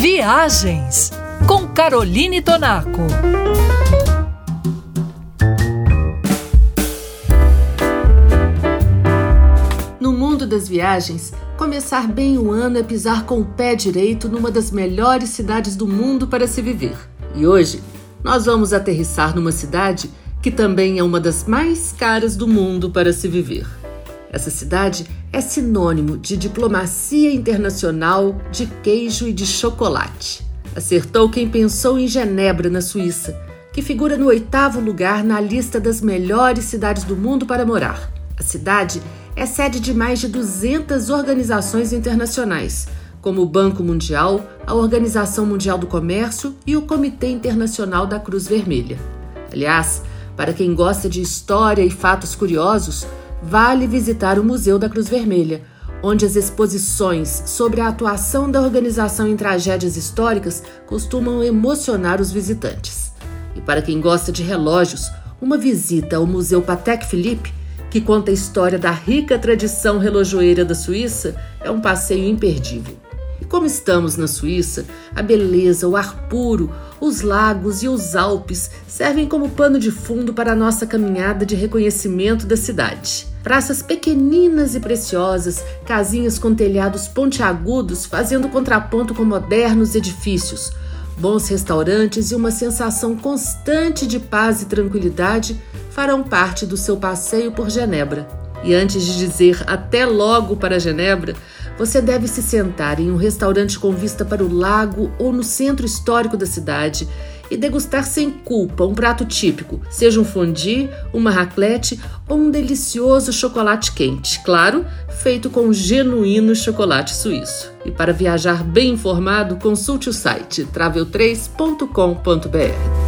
Viagens com Caroline Tonaco. No mundo das viagens, começar bem o ano é pisar com o pé direito numa das melhores cidades do mundo para se viver. E hoje, nós vamos aterrissar numa cidade que também é uma das mais caras do mundo para se viver. Essa cidade é sinônimo de diplomacia internacional, de queijo e de chocolate. Acertou quem pensou em Genebra, na Suíça, que figura no oitavo lugar na lista das melhores cidades do mundo para morar. A cidade é sede de mais de 200 organizações internacionais, como o Banco Mundial, a Organização Mundial do Comércio e o Comitê Internacional da Cruz Vermelha. Aliás, para quem gosta de história e fatos curiosos, vale visitar o Museu da Cruz Vermelha, onde as exposições sobre a atuação da organização em tragédias históricas costumam emocionar os visitantes. E para quem gosta de relógios, uma visita ao Museu Patek Philippe, que conta a história da rica tradição relojoeira da Suíça, é um passeio imperdível. E como estamos na Suíça, a beleza, o ar puro, os lagos e os Alpes servem como pano de fundo para a nossa caminhada de reconhecimento da cidade. Praças pequeninas e preciosas, casinhas com telhados pontiagudos fazendo contraponto com modernos edifícios, bons restaurantes e uma sensação constante de paz e tranquilidade farão parte do seu passeio por Genebra. E antes de dizer até logo para Genebra, você deve se sentar em um restaurante com vista para o lago ou no centro histórico da cidade e degustar sem culpa um prato típico, seja um fondue, uma raclette ou um delicioso chocolate quente, claro, feito com genuíno chocolate suíço. E para viajar bem informado, consulte o site travel3.com.br.